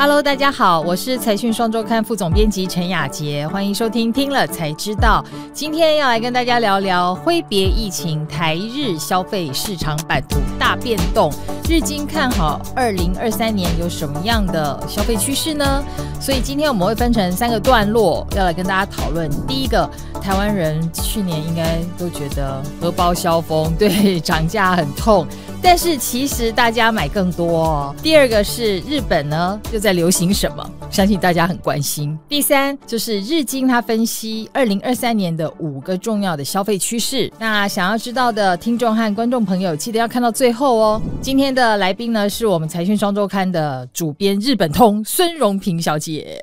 Hello，大家好，我是财讯双周刊副总编辑陈雅杰，欢迎收听听了才知道。今天要来跟大家聊聊挥别疫情，台日消费市场版图大变动，日经看好二零二三年有什么样的消费趋势呢？所以今天我们会分成三个段落，要来跟大家讨论。第一个，台湾人去年应该都觉得荷包消风，对，涨价很痛。但是其实大家买更多。哦第二个是日本呢又在流行什么？相信大家很关心。第三就是日经它分析二零二三年的五个重要的消费趋势。那想要知道的听众和观众朋友，记得要看到最后哦。今天的来宾呢是我们财讯双周刊的主编日本通孙荣平小姐。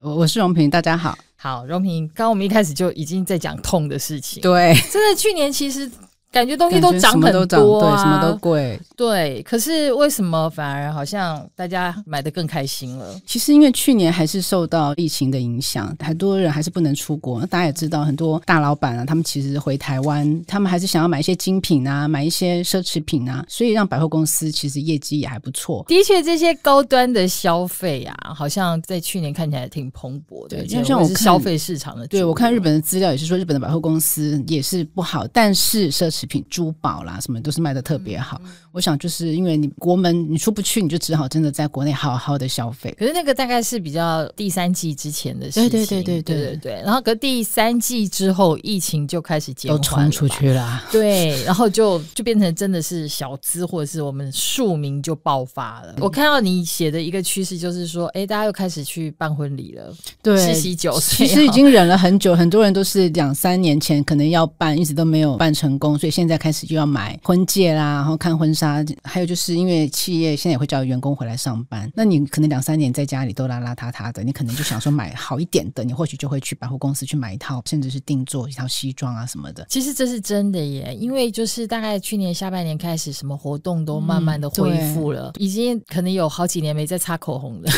我我是荣平，大家好。好，荣平，刚刚我们一开始就已经在讲痛的事情。对，真的去年其实。感觉东西都涨很多啊，什么都贵。对，可是为什么反而好像大家买的更开心了？其实因为去年还是受到疫情的影响，很多人还是不能出国。大家也知道，很多大老板啊，他们其实回台湾，他们还是想要买一些精品啊，买一些奢侈品啊，所以让百货公司其实业绩也还不错。的确，这些高端的消费啊，好像在去年看起来挺蓬勃的。因为像我是消费市场的，对我看日本的资料也是说，日本的百货公司也是不好，但是奢侈。食品、珠宝啦，什么都是卖的特别好。我想就是因为你国门你出不去，你就只好真的在国内好好的消费。可是那个大概是比较第三季之前的事情，对对对对对对对。然后隔第三季之后，疫情就开始都冲出去了，对，然后就就变成真的是小资或者是我们庶民就爆发了。我看到你写的一个趋势就是说，哎，大家又开始去办婚礼了，对，七喜九其实已经忍了很久，很多人都是两三年前可能要办，一直都没有办成功，所以。现在开始就要买婚戒啦，然后看婚纱，还有就是因为企业现在也会叫员工回来上班，那你可能两三年在家里都邋邋遢遢的，你可能就想说买好一点的，你或许就会去百货公司去买一套，甚至是定做一套西装啊什么的。其实这是真的耶，因为就是大概去年下半年开始，什么活动都慢慢的恢复了，已经可能有好几年没再擦口红了，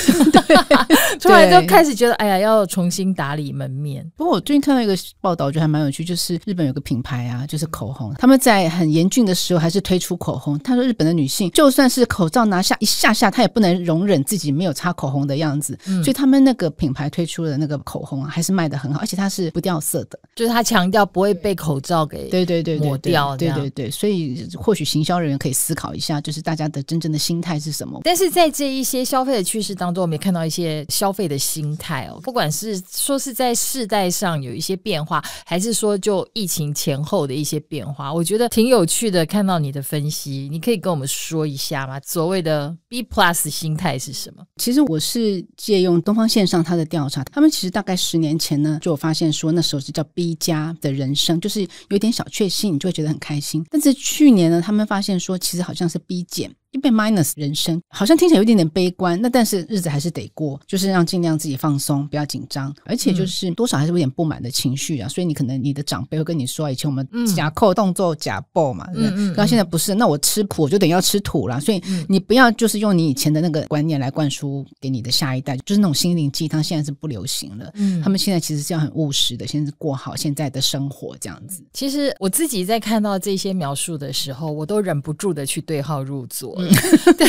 突然就开始觉得哎呀要重新打理门面。不过我最近看到一个报道，我觉得还蛮有趣，就是日本有个品牌啊，就是口红。他们在很严峻的时候还是推出口红。他说，日本的女性就算是口罩拿下一下下，她也不能容忍自己没有擦口红的样子。所以他们那个品牌推出的那个口红啊，还是卖的很好，而且它是不掉色的。就是他强调不会被口罩给对对对抹掉。对对对，所以或许行销人员可以思考一下，就是大家的真正的心态是什么。但是在这一些消费的趋势当中，我们也看到一些消费的心态哦，不管是说是在世代上有一些变化，还是说就疫情前后的一些变化，我觉得。挺有趣的，看到你的分析，你可以跟我们说一下吗？所谓的 B plus 心态是什么？其实我是借用东方线上他的调查，他们其实大概十年前呢，就有发现说那时候是叫 B 加的人生，就是有点小确幸，你就会觉得很开心。但是去年呢，他们发现说，其实好像是 B 减。一被 minus 人生好像听起来有一点点悲观，那但是日子还是得过，就是让尽量自己放松，不要紧张，而且就是多少还是有点不满的情绪啊。所以你可能你的长辈会跟你说，以前我们假扣动作假爆嘛，嗯嗯，现在不是，那我吃苦我就等于要吃土了。所以你不要就是用你以前的那个观念来灌输给你的下一代，就是那种心灵鸡汤，现在是不流行了。嗯，他们现在其实是要很务实的，现在是过好现在的生活这样子。其实我自己在看到这些描述的时候，我都忍不住的去对号入座。对，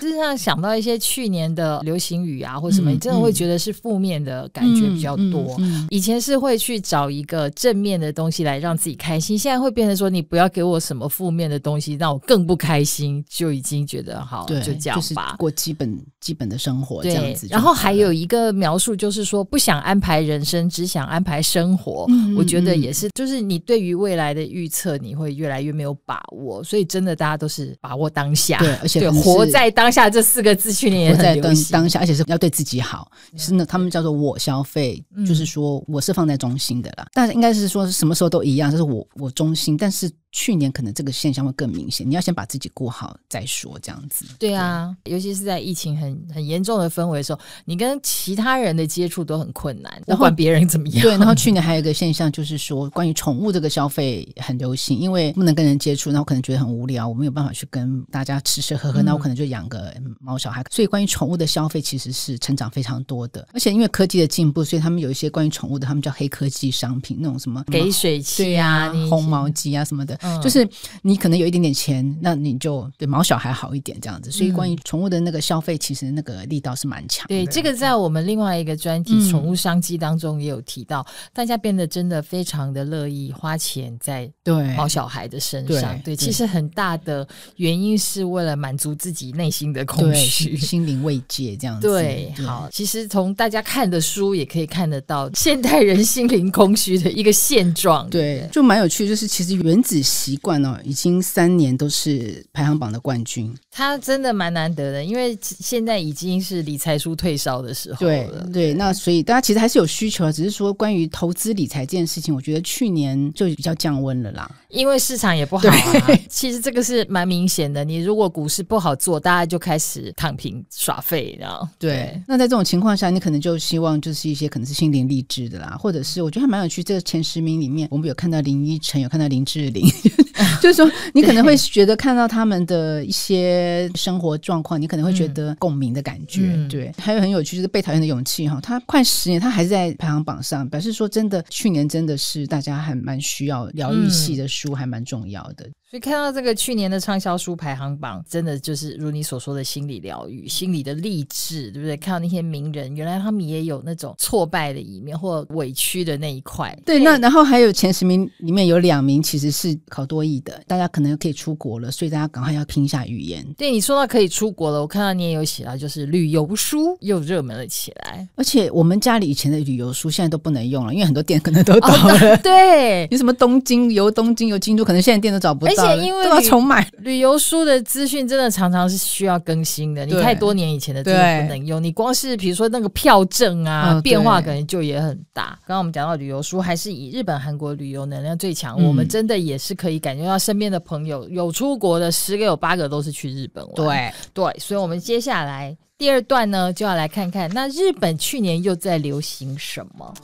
就是让想到一些去年的流行语啊，或什么，你真的会觉得是负面的感觉比较多。以前是会去找一个正面的东西来让自己开心，现在会变成说，你不要给我什么负面的东西，让我更不开心，就已经觉得好，就这样吧，过基本基本的生活这样子。然后还有一个描述就是说，不想安排人生，只想安排生活。我觉得也是，就是你对于未来的预测，你会越来越没有把握。所以真的，大家都是把握当下。对。而且对活在当下这四个字去年也很流行。当下，而且是要对自己好，是那他们叫做我消费，就是说我是放在中心的啦。但是应该是说什么时候都一样，就是我我中心，但是。去年可能这个现象会更明显，你要先把自己顾好再说，这样子。对啊，尤其是在疫情很很严重的氛围的时候，你跟其他人的接触都很困难，不管别人怎么样。对，然后去年还有一个现象就是说，关于宠物这个消费很流行，因为不能跟人接触，那我可能觉得很无聊，我没有办法去跟大家吃吃喝喝，那我可能就养个猫小孩。所以关于宠物的消费其实是成长非常多的，而且因为科技的进步，所以他们有一些关于宠物的，他们叫黑科技商品，那种什么给水器啊、烘毛机啊什么的。嗯就是你可能有一点点钱，那你就对毛小孩好一点这样子。所以关于宠物的那个消费，其实那个力道是蛮强的。对，这个在我们另外一个专题嗯《宠物商机》当中也有提到，大家变得真的非常的乐意花钱在对毛小孩的身上。对，对其实很大的原因是为了满足自己内心的空虚心。心灵慰藉这样子。对，好，其实从大家看的书也可以看得到现代人心灵空虚的一个现状。对，就蛮有趣，就是其实原子习惯哦，已经三年都是排行榜的冠军。他真的蛮难得的，因为现在已经是理财书退烧的时候对了。对，那所以大家其实还是有需求，只是说关于投资理财这件事情，我觉得去年就比较降温了啦。因为市场也不好啊。其实这个是蛮明显的，你如果股市不好做，大家就开始躺平耍废，然后对，那在这种情况下，你可能就希望就是一些可能是心灵励志的啦，或者是我觉得还蛮有趣。这个前十名里面，我们有看到林依晨，有看到林志玲，就是说你可能会觉得看到他们的一些生活状况，你可能会觉得共鸣的感觉。嗯对，还有很有趣就是被讨厌的勇气哈，他快十年，他还是在排行榜上，表示说真的，去年真的是大家还蛮需要疗愈系的书，还蛮重要的。所以看到这个去年的畅销书排行榜，真的就是如你所说的心理疗愈、心理的励志，对不对？看到那些名人，原来他们也有那种挫败的一面或委屈的那一块。对，那然后还有前十名里面有两名其实是考多译的，大家可能可以出国了，所以大家赶快要拼一下语言。对你说到可以出国了，我看到你也有写到，就是旅游书又热门了起来。而且我们家里以前的旅游书现在都不能用了，因为很多店可能都倒了。对，有什么东京游东京游京都，可能现在店都找不到且因为都要旅重买。旅游书的资讯真的常常是需要更新的，你太多年以前的真的不能用。你光是比如说那个票证啊，嗯变化可能就也很大。刚刚我们讲到旅游书，还是以日本、韩国旅游能量最强，嗯我们真的也是可以感觉到身边的朋友有出国的，十个有八个都是去日本玩。对，对，所以我们接下来第二段呢，就要来看看那日本去年又在流行什么。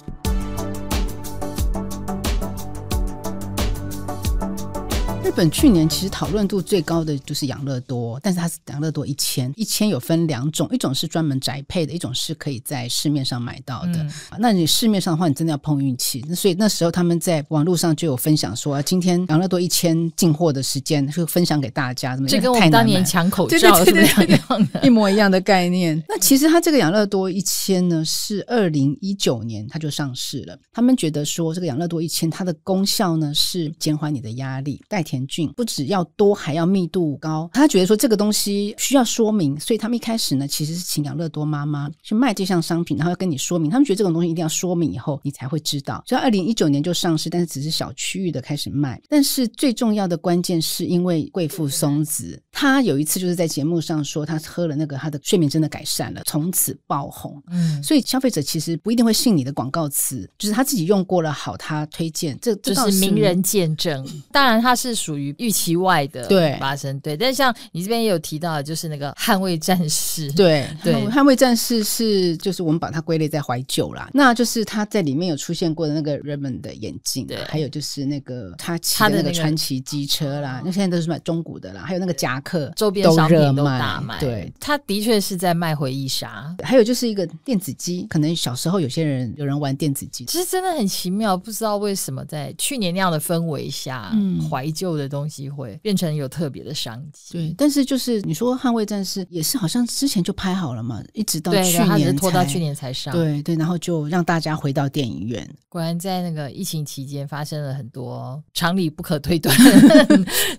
日本去年其实讨论度最高的就是养乐多，但是它是养乐多一千，一千有分两种，一种是专门宅配的，一种是可以在市面上买到的。那你市面上的话，你真的要碰运气。那所以那时候他们在网络上就有分享说，啊今天养乐多一千进货的时间，就分享给大家。怎么这跟我当年买抢口罩是一样的？一模一样的概念。那其实它这个养乐多一千呢，是二零一九年它就上市了。他们觉得说，这个养乐多一千它的功效呢是减缓你的压力，代田菌不只要多，还要密度高。他觉得说这个东西需要说明，所以他们一开始呢其实是请养乐多妈妈去卖这项商品，然后要跟你说明。他们觉得这种东西一定要说明以后你才会知道。所以二零一九年就上市，但是只是小区域的开始卖。但是最重要的关键是因为贵妇松子，她有一次就是在节目上说，她喝了那个她的睡眠真的改善了，从此爆红。嗯，所以消费者其实不一定会信你的广告词，就是他自己用过了好，他推荐，这这是名人见证，当然它是属于预期外的对发生，对。但像你这边也有提到，就是那个捍卫战士，对对。捍捍卫战士是就是我们把它归类在怀旧啦，那就是他在里面有出现过的那个 Raymond 的眼镜对。啊，还有就是那个他骑的那个他的那个川崎机车啦，那现在都是卖中古的啦，还有那个夹克周边商品都大卖，对。他的确是在卖回忆杀。还有就是一个电子机，可能小时候有些人有人玩电子机，其实真的很奇妙，不知道为什么在去年那样的氛围下，嗯。怀旧的东西会变成有特别的商机。对，但是就是你说《捍卫战士》也是好像之前就拍好了嘛，一直到，去年拖到去年才上。对对，然后就让大家回到电影院。果然在那个疫情期间发生了很多常理不可推断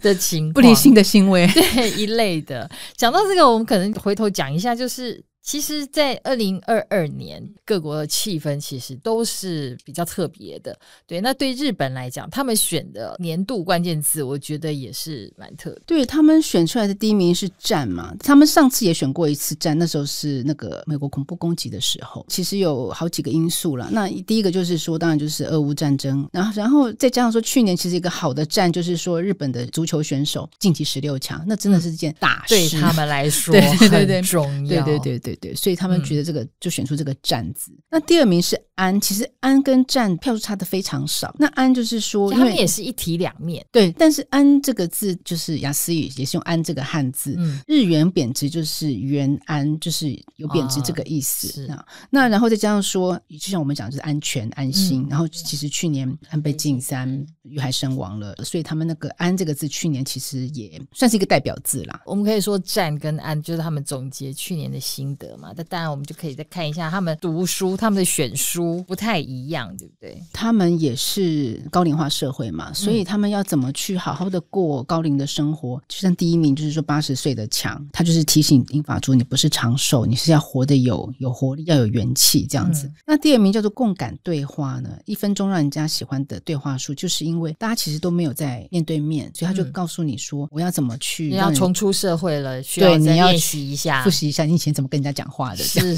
的情况，不理性的行为。对一类的。讲到这个，我们可能回头讲一下，就是。其实，在二零二二年，各国的气氛其实都是比较特别的。对，那对日本来讲，他们选的年度关键字，我觉得也是蛮特别。对他们选出来的第一名是战嘛，他们上次也选过一次战，那时候是那个美国恐怖攻击的时候。其实有好几个因素啦，那第一个就是说，当然就是俄乌战争，然后然后再加上说，去年其实一个好的战就是说，日本的足球选手晋级十六强，那真的是件大事。对他们来说 对对对对很重要。对对对对对对，所以他们嗯觉得这个、就选出这个站子。那第二名是安，其实安跟战票数差的非常少。那安就是说，他们也是一体两面。对，但是安这个字就是雅思语，也是用安这个汉字。嗯，日元贬值就是元安，就是有贬值这个意思啊。那然后再加上说，就像我们讲，就是安全安心。然后其实去年安倍晋三遇害身亡了，所以他们那个安这个字，去年其实也算是一个代表字啦。我们可以说战跟安就是他们总结去年的心得嘛。那当然，我们就可以再看一下他们读书，他们的选书不太一样，对不对？他们也是高龄化社会嘛，所以他们要怎么去好好的过高龄的生活？就像第一名就是说八十岁的强，他就是提醒英法族，你不是长寿，你是要活得有有活力，要有元气这样子。那第二名叫做共感对话呢，一分钟让人家喜欢的对话术，就是因为大家其实都没有在面对面，所以他就告诉你说，我要怎么去你要重出社会了，需要再练习一下，复习一下你以前怎么跟人家讲话的。是。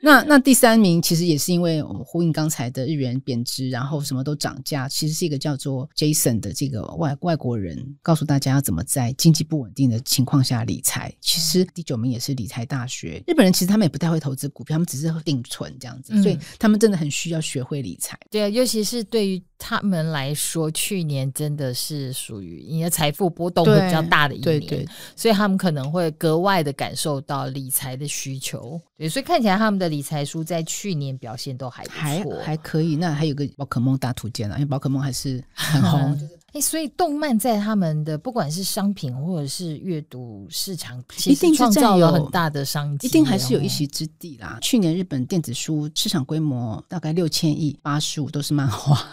那那第三名其实也是因为呼应刚才的日元贬值，然后什么都涨价，其实是一个叫做 Jason 的这个外外国人告诉大家要怎么在经济不稳定的情况下理财。其实第九名也是理财大学，日本人其实他们也不太会投资股票，他们只是定存这样子，所以他们真的很需要学会理财。对啊，尤其是对于他们来说，去年真的是属于你的财富波动会比较大的一年，所以他们可能会格外的感受到理财的需求。对，所以看起来他们的理财书在去年表现都还还还可以。那还有个宝可梦大图鉴啊，因为宝可梦还是很红。哎，所以动漫在他们的不管是商品或者是阅读市场，一定创造了很大的商机，一定还是有一席之地啦。去年日本电子书市场规模大概六千亿，八十五都是漫画。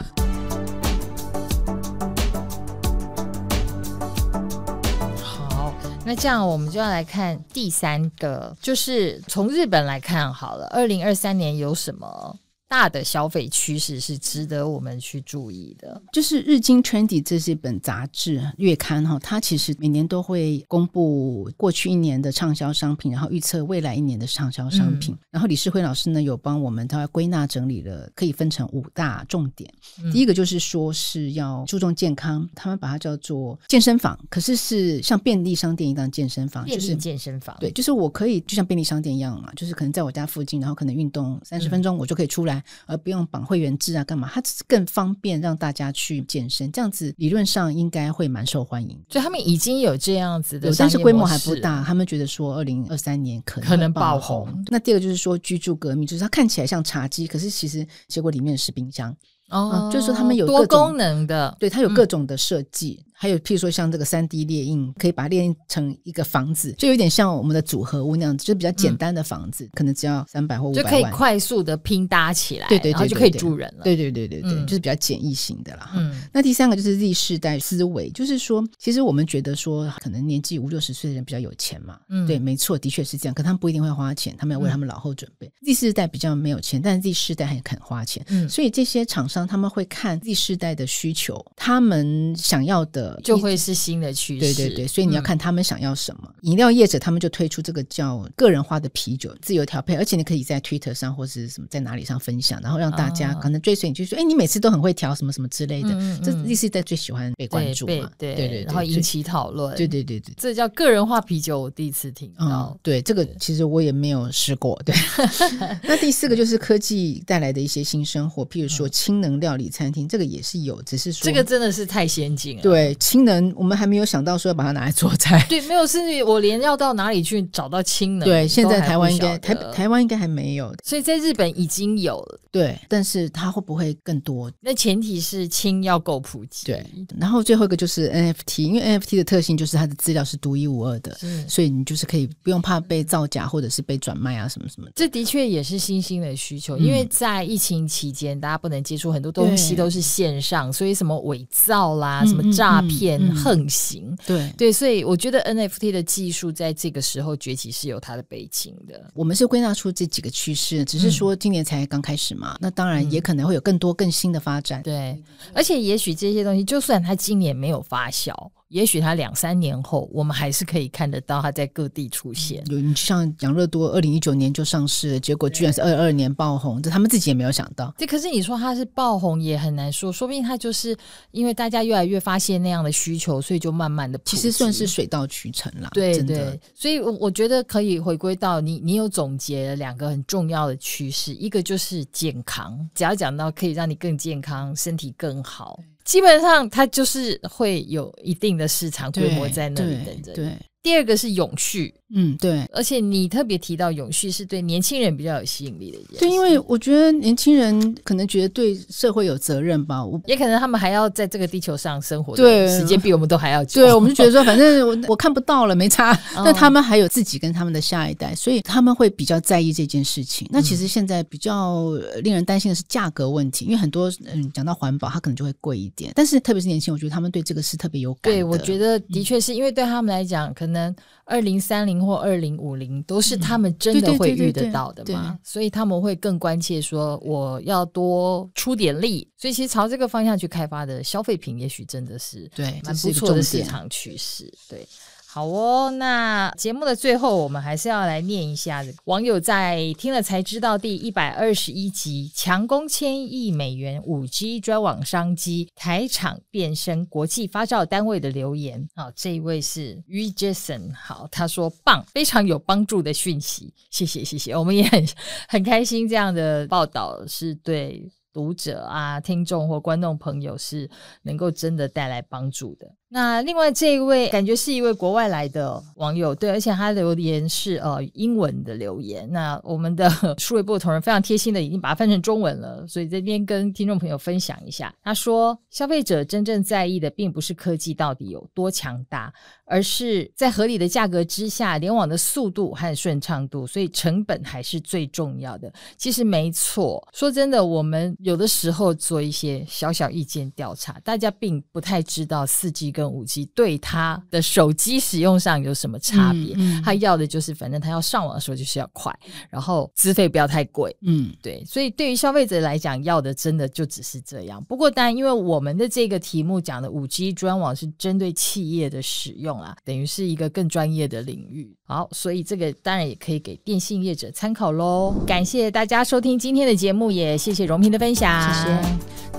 那这样，我们就要来看第三个，就是从日本来看好了。二零二三年有什么？大的消费趋势是值得我们去注意的，就是《日经 Trendy》这是一本杂志月刊哈，它其实每年都会公布过去一年的畅销商品，然后预测未来一年的畅销商品。然后李世辉老师呢有帮我们他归纳整理了，可以分成五大重点。第一个就是说是要注重健康，他们把它叫做健身房，可是是像便利商店一样健身房，就是健身房。对，就是我可以就像便利商店一样嘛，就是可能在我家附近，然后可能运动三十分钟，我就可以出来。而不用绑会员制啊，干嘛？它只是更方便让大家去健身，这样子理论上应该会蛮受欢迎。所以他们已经有这样子的，但是规模还不大。他们觉得说，二零二三年可能可能爆红。那第二个就是说，居住革命，就是它看起来像茶几，可是其实结果里面是冰箱。哦，就是说他们有多功能的，对，它有各种的设计。还有，譬如说像这个三 D 列印，可以把它列印成一个房子，就有点像我们的组合屋那样子，就比较简单的房子，可能只要三百或五百万，就可以快速的拼搭起来，对对对，就可以住人了。对对对对对，就是比较简易型的啦。嗯，那第三个就是 Z 世代思维，就是说，其实我们觉得说，可能年纪五六十岁的人比较有钱嘛，嗯，对，没错，的确是这样。可他们不一定会花钱，他们要为他们老后准备。Z 世代比较没有钱，但是 Z 世代很肯花钱，嗯，所以这些厂商他们会看 Z 世代的需求，他们想要的就会是。新的趋势，对对对，所以你要看他们想要什么。饮料业者他们就推出这个叫个人化的啤酒，自由调配，而且你可以在 Twitter 上或是什么在哪里上分享，然后让大家可能追随你，就说：“哎，你每次都很会调什么什么之类的。”这意思在最喜欢被关注嘛？对对对，然后引起讨论。对对对对，这叫个人化啤酒，我第一次听到。对，这个其实我也没有试过。对，那第四个就是科技带来的一些新生活，譬如说氢能料理餐厅，这个也是有，只是说这个真的是太先进了。对，氢能我们还没有想到说要。把它拿来做菜，对，没有，甚至我连要到哪里去找到氢能，对，现在台湾应该台台湾应该还没有，所以在日本已经有了，对，但是它会不会更多？那前提是氢要够普及，对。然后最后一个就是 NFT，因为 NFT 的特性就是它的资料是独一无二的，所以你就是可以不用怕被造假或者是被转卖啊什么什么。这的确也是新兴的需求，因为在疫情期间，大家不能接触很多东西都是线上，所以什么伪造啦、什么诈骗横行，对。对，所以我觉得 NFT 的技术在这个时候崛起是有它的背景的。我们是归纳出这几个趋势，只是说今年才刚开始嘛。那当然也可能会有更多更新的发展。对，而且也许这些东西，就算它今年没有发酵。也许他两三年后，我们还是可以看得到他在各地出现。有你像养乐多，二零一九年就上市了，结果居然是二二年爆红，这他们自己也没有想到。这可是你说它是爆红也很难说，说不定它就是因为大家越来越发现那样的需求，所以就慢慢的其实算是水到渠成啦。对对，所以我我觉得可以回归到你，你有总结了两个很重要的趋势，一个就是健康，只要讲到可以让你更健康，身体更好。基本上，它就是会有一定的市场规模在那里等着。对，第二个是永续。嗯，对，而且你特别提到永续是对年轻人比较有吸引力的一件事。对，因为我觉得年轻人可能觉得对社会有责任吧，我也可能他们还要在这个地球上生活，对，时间比我们都还要久。对，我们就觉得说，反正我 我看不到了，没差。那他们还有自己跟他们的下一代，所以他们会比较在意这件事情。那其实现在比较令人担心的是价格问题，因为很多嗯讲到环保，它可能就会贵一点。但是特别是年轻，我觉得他们对这个是特别有感。对，我觉得的确是因为对他们来讲，可能二零三零或二零五。零都是他们真的会遇得到的嘛，所以他们会更关切说我要多出点力，所以其实朝这个方向去开发的消费品，也许真的是对蛮不错的市场趋势，对。好哦，那节目的最后，我们还是要来念一下网友在听了才知道第一百二十一集强攻千亿美元五 G 专网商机，台厂变身国际发照单位的留言。好，这一位是于 Jason，好，他说棒，非常有帮助的讯息，谢谢谢谢，我们也很很开心这样的报道是对读者啊、听众或观众朋友是能够真的带来帮助的。那另外这一位感觉是一位国外来的网友，对，而且他留言是呃英文的留言。那我们的 数位部同仁非常贴心的已经把它翻成中文了，所以这边跟听众朋友分享一下。他说，消费者真正在意的并不是科技到底有多强大，而是在合理的价格之下，联网的速度和顺畅度，所以成本还是最重要的。其实没错，说真的，我们有的时候做一些小小意见调查，大家并不太知道四 G。跟五 G 对他的手机使用上有什么差别？他要的就是，反正他要上网的时候就是要快，然后资费不要太贵。嗯，对。所以对于消费者来讲，要的真的就只是这样。不过当然，因为我们的这个题目讲的五 G 专网是针对企业的使用啊，等于是一个更专业的领域。好，所以这个当然也可以给电信业者参考喽。感谢大家收听今天的节目，也谢谢荣平的分享。谢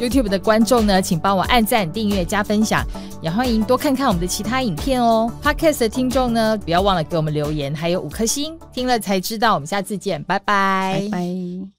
谢 YouTube 的观众呢，请帮我按赞、订阅、加分享，也欢迎多看看我们的其他影片哦。Podcast 的听众呢，不要忘了给我们留言，还有五颗星，听了才知道。我们下次见，拜拜，拜拜。